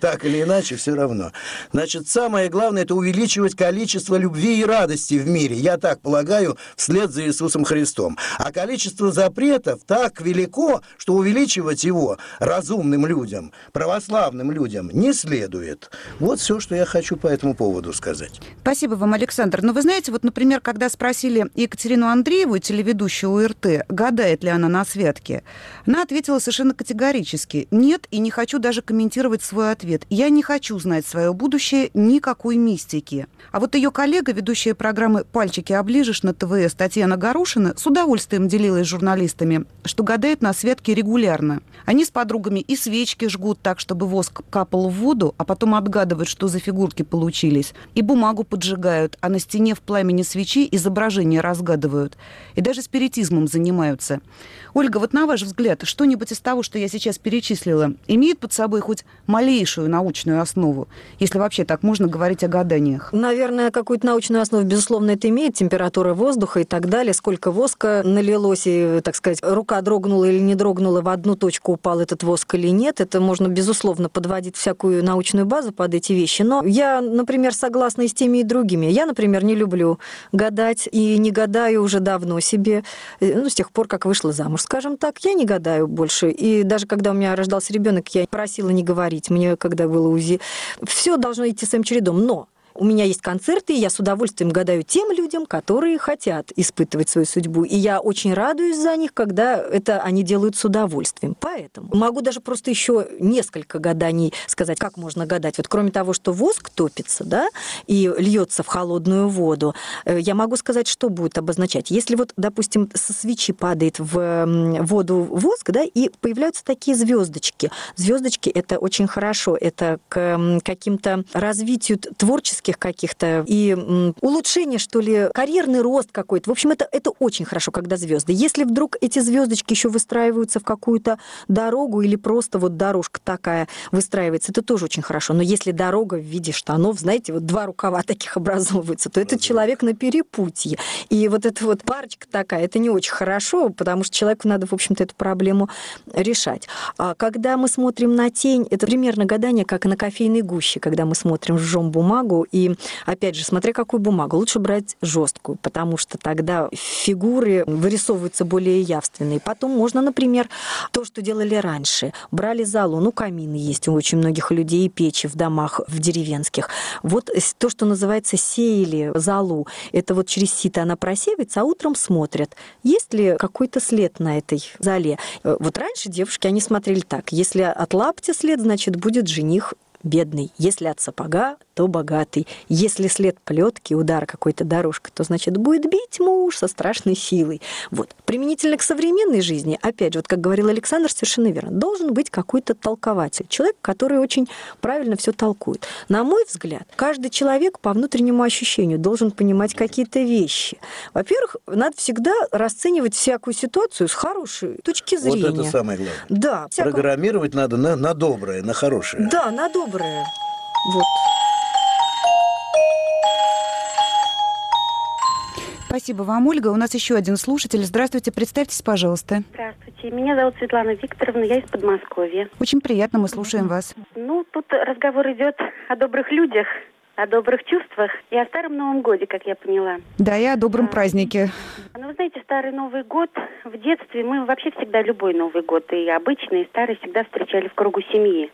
Так или иначе, все равно. Значит, самое главное – это увеличивать количество любви и радости в мире. Я так полагаю, вслед за Иисусом Христом. А количество запретов так велико, что увеличивать его разумным людям православным людям не следует. Вот все, что я хочу по этому поводу сказать. Спасибо вам, Александр. Но вы знаете, вот, например, когда спросили Екатерину Андрееву, телеведущую УРТ, гадает ли она на святке, она ответила совершенно категорически. Нет, и не хочу даже комментировать свой ответ. Я не хочу знать свое будущее никакой мистики. А вот ее коллега, ведущая программы «Пальчики оближешь» на ТВС Татьяна Гарушина, с удовольствием делилась с журналистами, что гадает на святке регулярно. Они с подругами и свечки жгут так, чтобы воск капал в воду, а потом отгадывают, что за фигурки получились. И бумагу поджигают, а на стене в пламени свечи изображения разгадывают. И даже спиритизмом занимаются. Ольга, вот на ваш взгляд, что-нибудь из того, что я сейчас перечислила, имеет под собой хоть малейшую научную основу, если вообще так можно говорить о гаданиях? Наверное, какую-то научную основу, безусловно, это имеет. Температура воздуха и так далее. Сколько воска налилось, и, так сказать, рука дрогнула или не дрогнула, в одну точку упал этот воск или нет. Это можно, безусловно, подводить всякую научную базу под эти вещи. Но я, например, согласна и с теми, и другими. Я, например, не люблю гадать и не гадаю уже давно себе, э, ну, с тех пор, как вышла замуж, скажем так. Я не гадаю больше. И даже когда у меня рождался ребенок, я просила не говорить мне, когда было УЗИ. Все должно идти своим чередом. Но у меня есть концерты, и я с удовольствием гадаю тем людям, которые хотят испытывать свою судьбу. И я очень радуюсь за них, когда это они делают с удовольствием. Поэтому могу даже просто еще несколько гаданий сказать, как можно гадать. Вот кроме того, что воск топится, да, и льется в холодную воду, э, я могу сказать, что будет обозначать. Если вот, допустим, со свечи падает в воду воск, да, и появляются такие звездочки. Звездочки это очень хорошо, это к каким-то развитию творческих творческих каких-то и улучшение, что ли, карьерный рост какой-то. В общем, это, это очень хорошо, когда звезды. Если вдруг эти звездочки еще выстраиваются в какую-то дорогу или просто вот дорожка такая выстраивается, это тоже очень хорошо. Но если дорога в виде штанов, знаете, вот два рукава таких образовываются, то этот человек на перепутье. И вот эта вот парочка такая, это не очень хорошо, потому что человеку надо, в общем-то, эту проблему решать. А когда мы смотрим на тень, это примерно гадание, как на кофейной гуще, когда мы смотрим, жжем бумагу и, опять же, смотря какую бумагу, лучше брать жесткую, потому что тогда фигуры вырисовываются более явственные. Потом можно, например, то, что делали раньше. Брали залу, ну, камины есть у очень многих людей, печи в домах, в деревенских. Вот то, что называется сеяли залу, это вот через сито она просеивается, а утром смотрят, есть ли какой-то след на этой зале. Вот раньше девушки, они смотрели так, если от лаптя след, значит, будет жених бедный. Если от сапога, то богатый. Если след плетки, удар какой-то дорожкой, то, значит, будет бить муж со страшной силой. Вот. Применительно к современной жизни, опять же, вот как говорил Александр, совершенно верно, должен быть какой-то толкователь, человек, который очень правильно все толкует. На мой взгляд, каждый человек по внутреннему ощущению должен понимать какие-то вещи. Во-первых, надо всегда расценивать всякую ситуацию с хорошей точки зрения. Вот это самое главное. Да. Всяко... Программировать надо на, на доброе, на хорошее. Да, на доброе. Вот. Спасибо вам, Ольга. У нас еще один слушатель. Здравствуйте, представьтесь, пожалуйста. Здравствуйте, меня зовут Светлана Викторовна, я из Подмосковья. Очень приятно, мы слушаем вас. Ну, тут разговор идет о добрых людях, о добрых чувствах и о Старом Новом Годе, как я поняла. Да, и о добром а, празднике. Ну, вы знаете, Старый Новый год, в детстве мы вообще всегда любой Новый год, и обычный, и старый, всегда встречали в кругу семьи.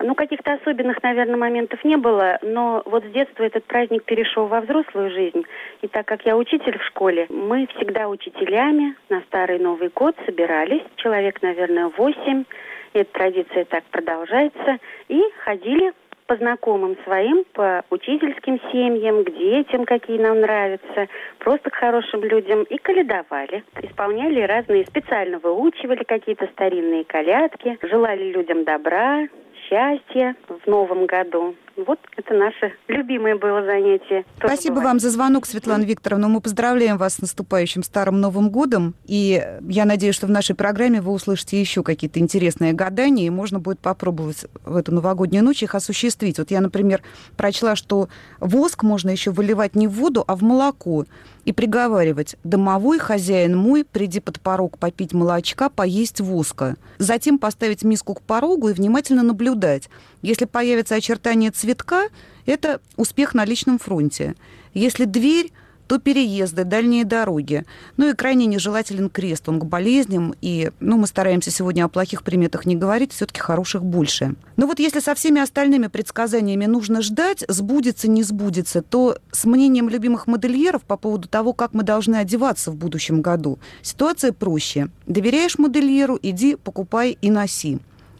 Ну, каких-то особенных, наверное, моментов не было, но вот с детства этот праздник перешел во взрослую жизнь. И так как я учитель в школе, мы всегда учителями на Старый Новый год собирались, человек, наверное, восемь, эта традиция так продолжается, и ходили по знакомым своим, по учительским семьям, к детям, какие нам нравятся, просто к хорошим людям, и каледовали. Исполняли разные, специально выучивали какие-то старинные колядки, желали людям добра, счастья в новом году. Вот это наше любимое было занятие. Тоже Спасибо бывает. вам за звонок, Светлана Викторовна. Мы поздравляем вас с наступающим Старым Новым Годом. И я надеюсь, что в нашей программе вы услышите еще какие-то интересные гадания, и можно будет попробовать в эту новогоднюю ночь их осуществить. Вот я, например, прочла, что воск можно еще выливать не в воду, а в молоко и приговаривать «Домовой хозяин мой, приди под порог попить молочка, поесть воска». Затем поставить миску к порогу и внимательно наблюдать. Если появится очертание цветка, это успех на личном фронте. Если дверь то переезды, дальние дороги. Ну и крайне нежелателен крест, он к болезням, и ну, мы стараемся сегодня о плохих приметах не говорить, все-таки хороших больше. Но вот если со всеми остальными предсказаниями нужно ждать, сбудется, не сбудется, то с мнением любимых модельеров по поводу того, как мы должны одеваться в будущем году, ситуация проще. Доверяешь модельеру, иди, покупай и носи.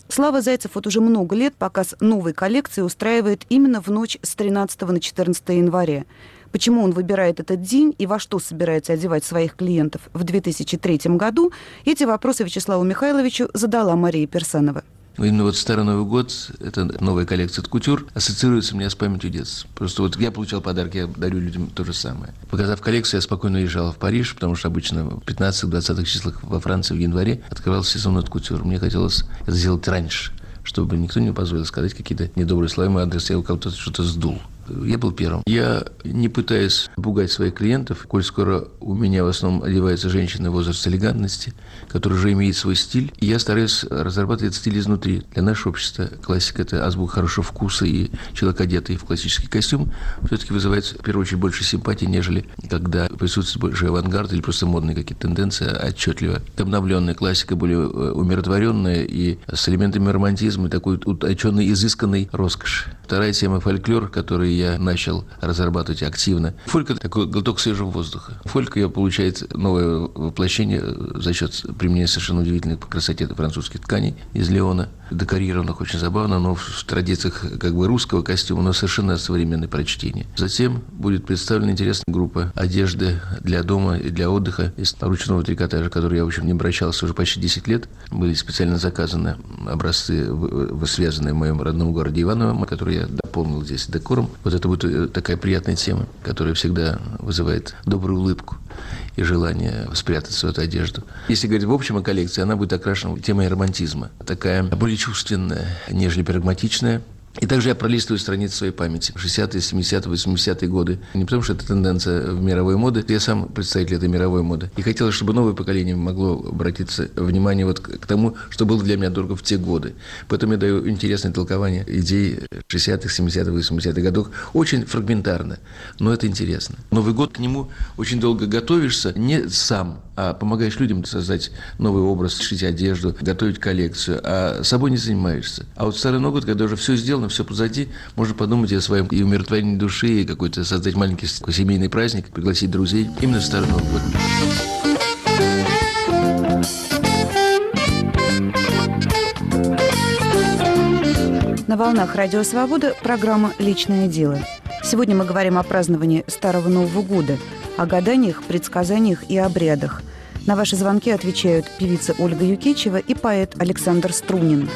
Слава Зайцев вот уже много лет показ новой коллекции устраивает именно в ночь с 13 на 14 января. Почему он выбирает этот день и во что собирается одевать своих клиентов в 2003 году, эти вопросы Вячеславу Михайловичу задала Мария Персанова. Именно вот Старый Новый год, это новая коллекция от кутюр, ассоциируется у меня с памятью детства. Просто вот я получал подарки, я дарю людям то же самое. Показав коллекцию, я спокойно уезжал в Париж, потому что обычно в 15-20 числах во Франции в январе открывался сезон от кутюр. Мне хотелось это сделать раньше, чтобы никто не позволил сказать какие-то недобрые слова, мой адрес, я у кого-то что-то сдул. Я был первым. Я не пытаюсь пугать своих клиентов, коль скоро у меня в основном одеваются женщины возраста элегантности, которые уже имеют свой стиль. И я стараюсь разрабатывать стиль изнутри. Для нашего общества классика – это азбука хорошего вкуса, и человек, одетый в классический костюм, все-таки вызывает, в первую очередь, больше симпатии, нежели когда присутствует больше авангард или просто модные какие-то тенденции отчетливо. Обновленная классика, более э, умиротворенная и с элементами романтизма, и такой утонченной, изысканной роскоши. Вторая тема – фольклор, который я начал разрабатывать активно. Фолька – такой глоток свежего воздуха. Фолька я получает новое воплощение за счет применения совершенно удивительной по красоте французских тканей из Леона, декорированных очень забавно, но в традициях как бы русского костюма, но совершенно современное прочтение. Затем будет представлена интересная группа одежды для дома и для отдыха из ручного трикотажа, который я, в общем, не обращался уже почти 10 лет. Были специально заказаны образцы, связанные в моем родном городе Иваново, которые я дополнил здесь декором. Вот это будет э, такая приятная тема, которая всегда вызывает добрую улыбку и желание спрятать свою одежду. Если говорить в общем о коллекции, она будет окрашена темой романтизма. Такая более чувственная, нежели прагматичная. И также я пролистываю страницы своей памяти. 60-е, 70-е, 80-е годы. Не потому, что это тенденция в мировой моды. Я сам представитель этой мировой моды. И хотелось, чтобы новое поколение могло обратиться внимание вот к тому, что было для меня дорого в те годы. Поэтому я даю интересное толкование идей 60-х, 70-х, 80-х годов. Очень фрагментарно, но это интересно. Новый год к нему очень долго готовишься не сам, а помогаешь людям создать новый образ, шить одежду, готовить коллекцию, а собой не занимаешься. А вот Старый Новый год, когда уже все сделано, все позади, можно подумать о своем и умиротворении души, и какой-то создать маленький семейный праздник, пригласить друзей именно в Старый Новый год. На волнах Радио Свобода программа «Личное дело». Сегодня мы говорим о праздновании Старого Нового года, о гаданиях, предсказаниях и обрядах. На ваши звонки отвечают певица Ольга Юкичева и поэт Александр Струнин.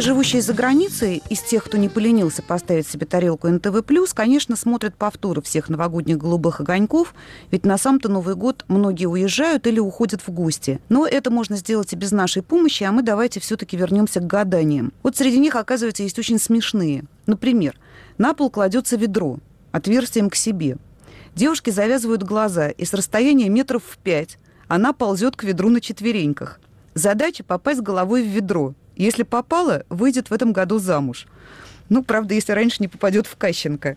Живущие за границей, из тех, кто не поленился поставить себе тарелку НТВ+, конечно, смотрят повторы всех новогодних голубых огоньков, ведь на сам-то Новый год многие уезжают или уходят в гости. Но это можно сделать и без нашей помощи, а мы давайте все-таки вернемся к гаданиям. Вот среди них, оказывается, есть очень смешные. Например, на пол кладется ведро отверстием к себе. Девушки завязывают глаза, и с расстояния метров в пять она ползет к ведру на четвереньках. Задача попасть головой в ведро – если попала, выйдет в этом году замуж. Ну, правда, если раньше не попадет в Кащенко.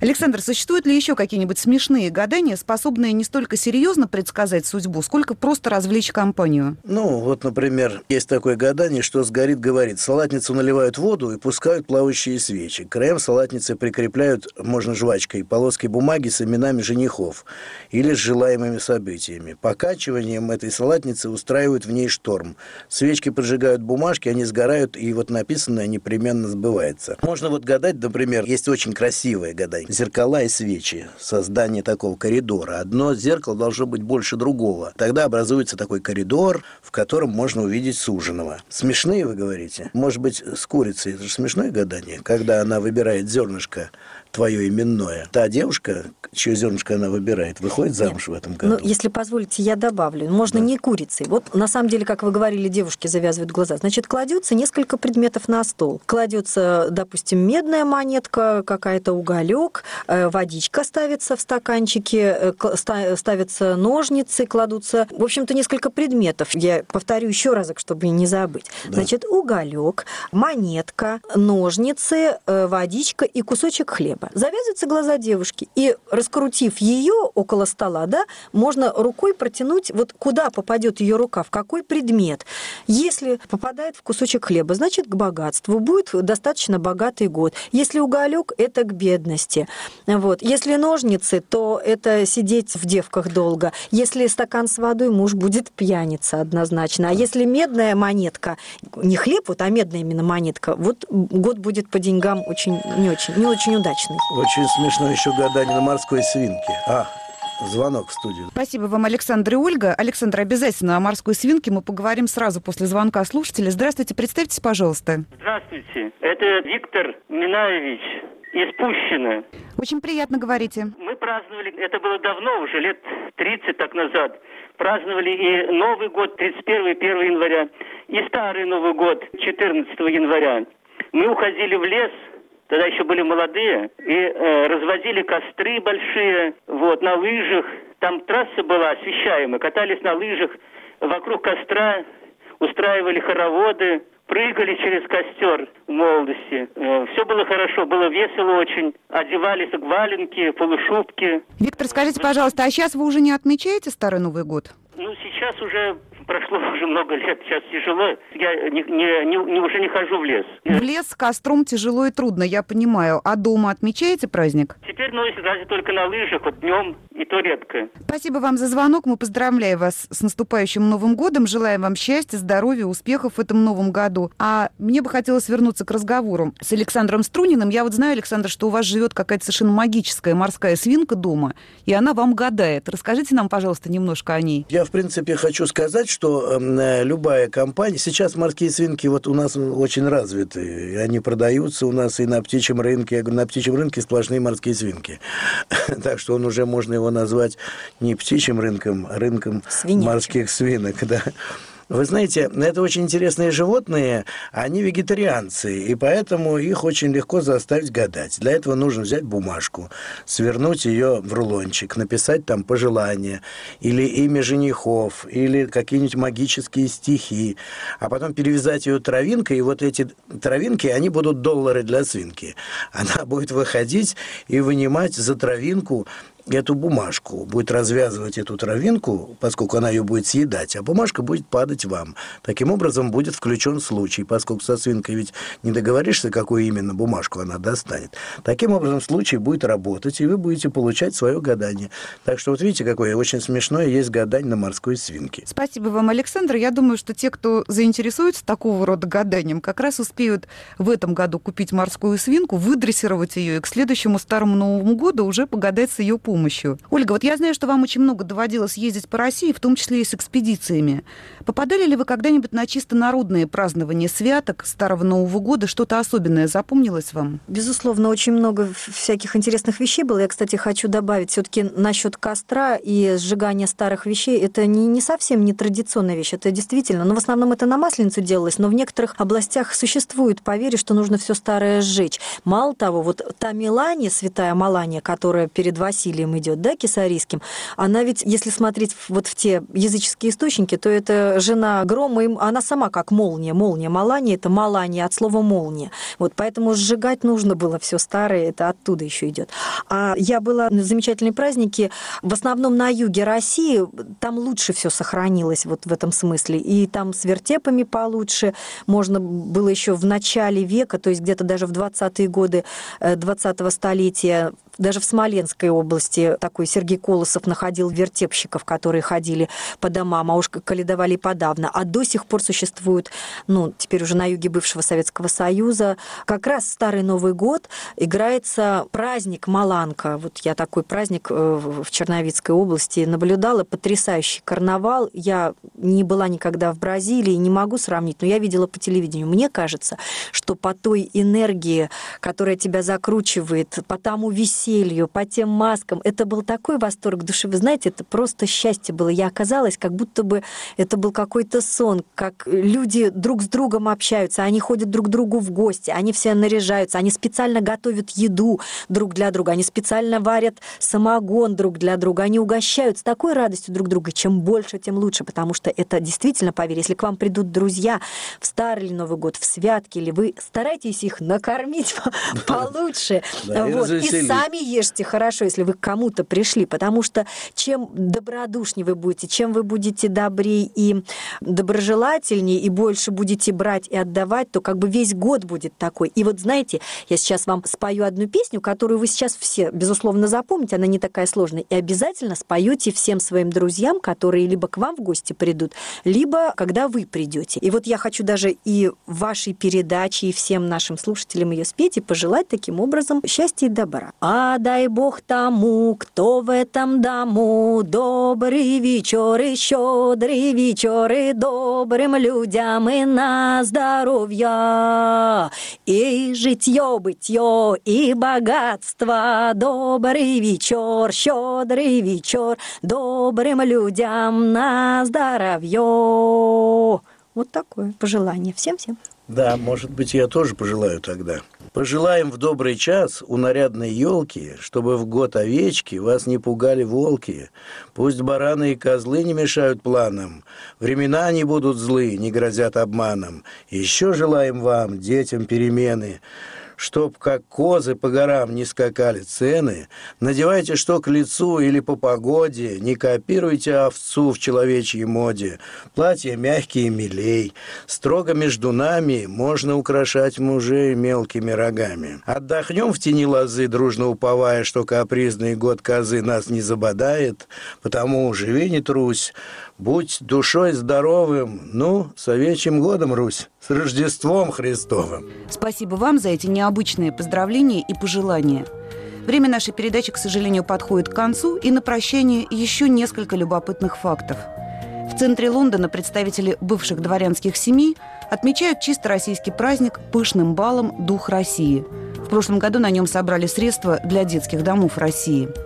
Александр, существуют ли еще какие-нибудь смешные гадания, способные не столько серьезно предсказать судьбу, сколько просто развлечь компанию? Ну, вот, например, есть такое гадание, что сгорит, говорит. Салатницу наливают воду и пускают плавающие свечи. К краям салатницы прикрепляют, можно жвачкой, полоски бумаги с именами женихов или с желаемыми событиями. Покачиванием этой салатницы устраивают в ней шторм. Свечки поджигают бумажки, они сгорают, и вот написанное непременно сбывается. Можно вот гадать, например, есть очень красивое гадание зеркала и свечи, создание такого коридора. Одно зеркало должно быть больше другого. Тогда образуется такой коридор, в котором можно увидеть суженого. Смешные, вы говорите? Может быть, с курицей. Это же смешное гадание, когда она выбирает зернышко твое именное. Та девушка, чье зернышко она выбирает, выходит замуж Нет. в этом году. Ну, если позволите, я добавлю. Можно да. не курицей. Вот на самом деле, как вы говорили, девушки завязывают глаза. Значит, кладется несколько предметов на стол. Кладется, допустим, медная монетка, какая-то уголек, э, водичка ставится в стаканчике, э, ставятся ножницы, кладутся. В общем-то, несколько предметов. Я повторю еще разок, чтобы не забыть. Да. Значит, уголек, монетка, ножницы, э, водичка и кусочек хлеба хлеба. Завязываются глаза девушки, и раскрутив ее около стола, да, можно рукой протянуть, вот куда попадет ее рука, в какой предмет. Если попадает в кусочек хлеба, значит, к богатству. Будет достаточно богатый год. Если уголек, это к бедности. Вот. Если ножницы, то это сидеть в девках долго. Если стакан с водой, муж будет пьяница однозначно. А если медная монетка, не хлеб, вот, а медная именно монетка, вот год будет по деньгам очень, не очень, не очень удачный удачный. Очень смешно еще гадание на морской свинке. А, звонок в студию. Спасибо вам, Александр и Ольга. Александр, обязательно о морской свинке мы поговорим сразу после звонка слушателя. Здравствуйте, представьтесь, пожалуйста. Здравствуйте, это Виктор Минаевич из Пущино. Очень приятно говорите. Мы праздновали, это было давно, уже лет 30 так назад, праздновали и Новый год 31 1 января, и Старый Новый год 14 января. Мы уходили в лес, тогда еще были молодые, и э, разводили костры большие, вот, на лыжах. Там трасса была освещаемая, катались на лыжах вокруг костра, устраивали хороводы, прыгали через костер в молодости. Э, Все было хорошо, было весело очень. Одевались в валенки, полушубки. Виктор, скажите, пожалуйста, а сейчас вы уже не отмечаете Старый Новый год? Ну, сейчас уже прошло уже много лет, сейчас тяжело. Я не, не, не, уже не хожу в лес. В лес с костром тяжело и трудно, я понимаю. А дома отмечаете праздник? Теперь, ну, разве только на лыжах, вот днем, и то редко. Спасибо вам за звонок. Мы поздравляем вас с наступающим Новым годом. Желаем вам счастья, здоровья, успехов в этом новом году. А мне бы хотелось вернуться к разговору с Александром Струниным. Я вот знаю, Александр, что у вас живет какая-то совершенно магическая морская свинка дома, и она вам гадает. Расскажите нам, пожалуйста, немножко о ней. Я, в принципе, хочу сказать, что эм, э, любая компания... Сейчас морские свинки вот у нас очень развиты. Они продаются у нас и на птичьем рынке. Я говорю, на птичьем рынке сплошные морские свинки. так что он уже, можно его назвать не птичьим рынком, а рынком Свинячим. морских свинок. Да. Вы знаете, это очень интересные животные, они вегетарианцы, и поэтому их очень легко заставить гадать. Для этого нужно взять бумажку, свернуть ее в рулончик, написать там пожелания, или имя женихов, или какие-нибудь магические стихи, а потом перевязать ее травинкой, и вот эти травинки, они будут доллары для свинки. Она будет выходить и вынимать за травинку эту бумажку, будет развязывать эту травинку, поскольку она ее будет съедать, а бумажка будет падать вам. Таким образом будет включен случай, поскольку со свинкой ведь не договоришься, какую именно бумажку она достанет. Таким образом случай будет работать, и вы будете получать свое гадание. Так что вот видите, какое очень смешное есть гадание на морской свинке. Спасибо вам, Александр. Я думаю, что те, кто заинтересуется такого рода гаданием, как раз успеют в этом году купить морскую свинку, выдрессировать ее и к следующему Старому Новому году уже погадать с ее помощью. Ольга, вот я знаю, что вам очень много доводилось ездить по России, в том числе и с экспедициями. Попадали ли вы когда-нибудь на чисто народные празднования святок Старого Нового года? Что-то особенное запомнилось вам? Безусловно, очень много всяких интересных вещей было. Я, кстати, хочу добавить все-таки насчет костра и сжигания старых вещей. Это не, не совсем не традиционная вещь, это действительно. Но в основном это на Масленицу делалось, но в некоторых областях существует поверье, что нужно все старое сжечь. Мало того, вот та Мелания, святая Малания, которая перед Василием фамилиям идет, да, Кисарийским, она ведь, если смотреть вот в те языческие источники, то это жена Грома, она сама как молния. Молния Малания – это Малания от слова молния. Вот поэтому сжигать нужно было все старое, это оттуда еще идет. А я была на замечательные праздники, в основном на юге России, там лучше все сохранилось вот в этом смысле. И там с вертепами получше, можно было еще в начале века, то есть где-то даже в 20-е годы 20-го э, столетия даже в Смоленской области такой Сергей Колосов находил вертепщиков, которые ходили по домам, а уж каледовали подавно. А до сих пор существуют, ну, теперь уже на юге бывшего Советского Союза, как раз Старый Новый год играется праздник Маланка. Вот я такой праздник э, в Черновицкой области наблюдала, потрясающий карнавал. Я не была никогда в Бразилии, не могу сравнить, но я видела по телевидению. Мне кажется, что по той энергии, которая тебя закручивает, по тому веселью, по тем маскам. Это был такой восторг души. Вы знаете, это просто счастье было. Я оказалась, как будто бы это был какой-то сон, как люди друг с другом общаются, они ходят друг к другу в гости, они все наряжаются, они специально готовят еду друг для друга, они специально варят самогон друг для друга, они угощают с такой радостью друг друга. Чем больше, тем лучше, потому что это действительно, поверь, если к вам придут друзья в Старый или Новый год, в святки, или вы стараетесь их накормить получше, и сами ешьте хорошо, если вы кому-то пришли, потому что чем добродушнее вы будете, чем вы будете добрее и доброжелательнее, и больше будете брать и отдавать, то как бы весь год будет такой. И вот знаете, я сейчас вам спою одну песню, которую вы сейчас все, безусловно, запомните, она не такая сложная, и обязательно споете всем своим друзьям, которые либо к вам в гости придут, либо когда вы придете. И вот я хочу даже и вашей передаче, и всем нашим слушателям ее спеть и пожелать таким образом счастья и добра. А дай Бог тому, кто в этом дому. Добрый вечер и щедрый вечер и добрым людям и на здоровья. И житье, бытье, и богатство. Добрый вечер, щедрый вечер, добрым людям на здоровье. Вот такое пожелание. Всем-всем. Да, может быть, я тоже пожелаю тогда. Пожелаем в добрый час у нарядной елки, чтобы в год овечки вас не пугали волки. Пусть бараны и козлы не мешают планам. Времена не будут злы, не грозят обманом. Еще желаем вам, детям, перемены чтоб как козы по горам не скакали цены, надевайте что к лицу или по погоде, не копируйте овцу в человечьей моде, платья мягкие милей, строго между нами можно украшать мужей мелкими рогами. Отдохнем в тени лозы, дружно уповая, что капризный год козы нас не забодает, потому живи не трусь, Будь душой здоровым, ну, с овечьим годом, Русь, с Рождеством Христовым. Спасибо вам за эти необычные поздравления и пожелания. Время нашей передачи, к сожалению, подходит к концу, и на прощание еще несколько любопытных фактов. В центре Лондона представители бывших дворянских семей отмечают чисто российский праздник пышным балом «Дух России». Прошлом году на нем собрали средства для детских домов России –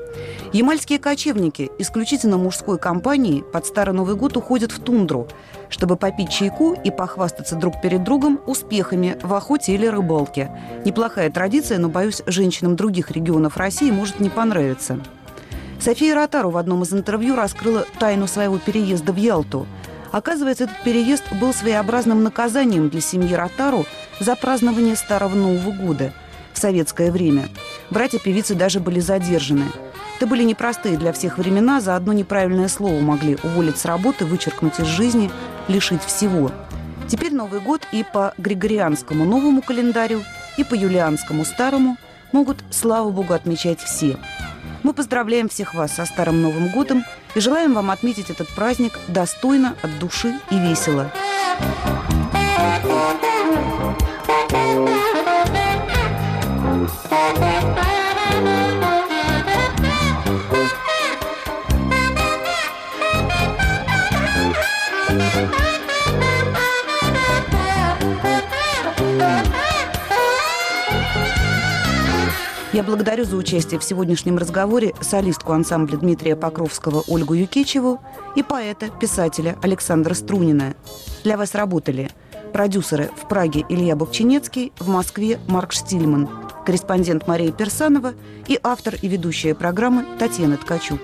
Ямальские кочевники исключительно мужской компании под Старый Новый год уходят в тундру, чтобы попить чайку и похвастаться друг перед другом успехами в охоте или рыбалке. Неплохая традиция, но, боюсь, женщинам других регионов России может не понравиться. София Ротару в одном из интервью раскрыла тайну своего переезда в Ялту. Оказывается, этот переезд был своеобразным наказанием для семьи Ротару за празднование Старого Нового года в советское время. Братья певицы даже были задержаны – это были непростые для всех времена, за одно неправильное слово могли уволить с работы, вычеркнуть из жизни, лишить всего. Теперь Новый год и по Григорианскому новому календарю, и по Юлианскому старому могут, слава богу, отмечать все. Мы поздравляем всех вас со Старым Новым годом и желаем вам отметить этот праздник достойно, от души и весело. Я благодарю за участие в сегодняшнем разговоре солистку ансамбля Дмитрия Покровского Ольгу Юкичеву и поэта, писателя Александра Струнина. Для вас работали продюсеры в Праге Илья Бобчинецкий, в Москве Марк Штильман. Корреспондент Мария Персанова и автор и ведущая программы Татьяна Ткачук.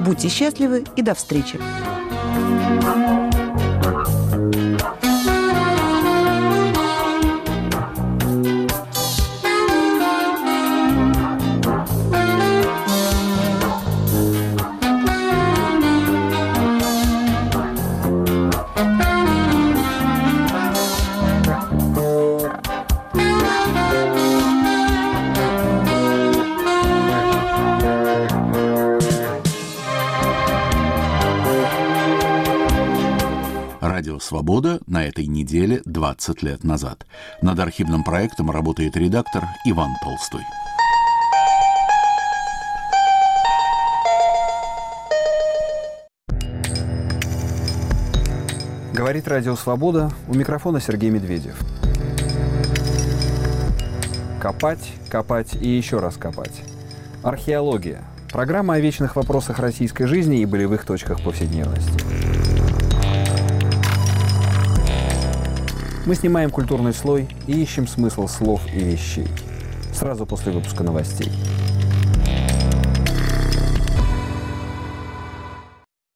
Будьте счастливы и до встречи! «Свобода» на этой неделе 20 лет назад. Над архивным проектом работает редактор Иван Толстой. Говорит Радио Свобода. У микрофона Сергей Медведев. Копать, копать и еще раз копать. Археология. Программа о вечных вопросах российской жизни и болевых точках повседневности. Мы снимаем культурный слой и ищем смысл слов и вещей. Сразу после выпуска новостей.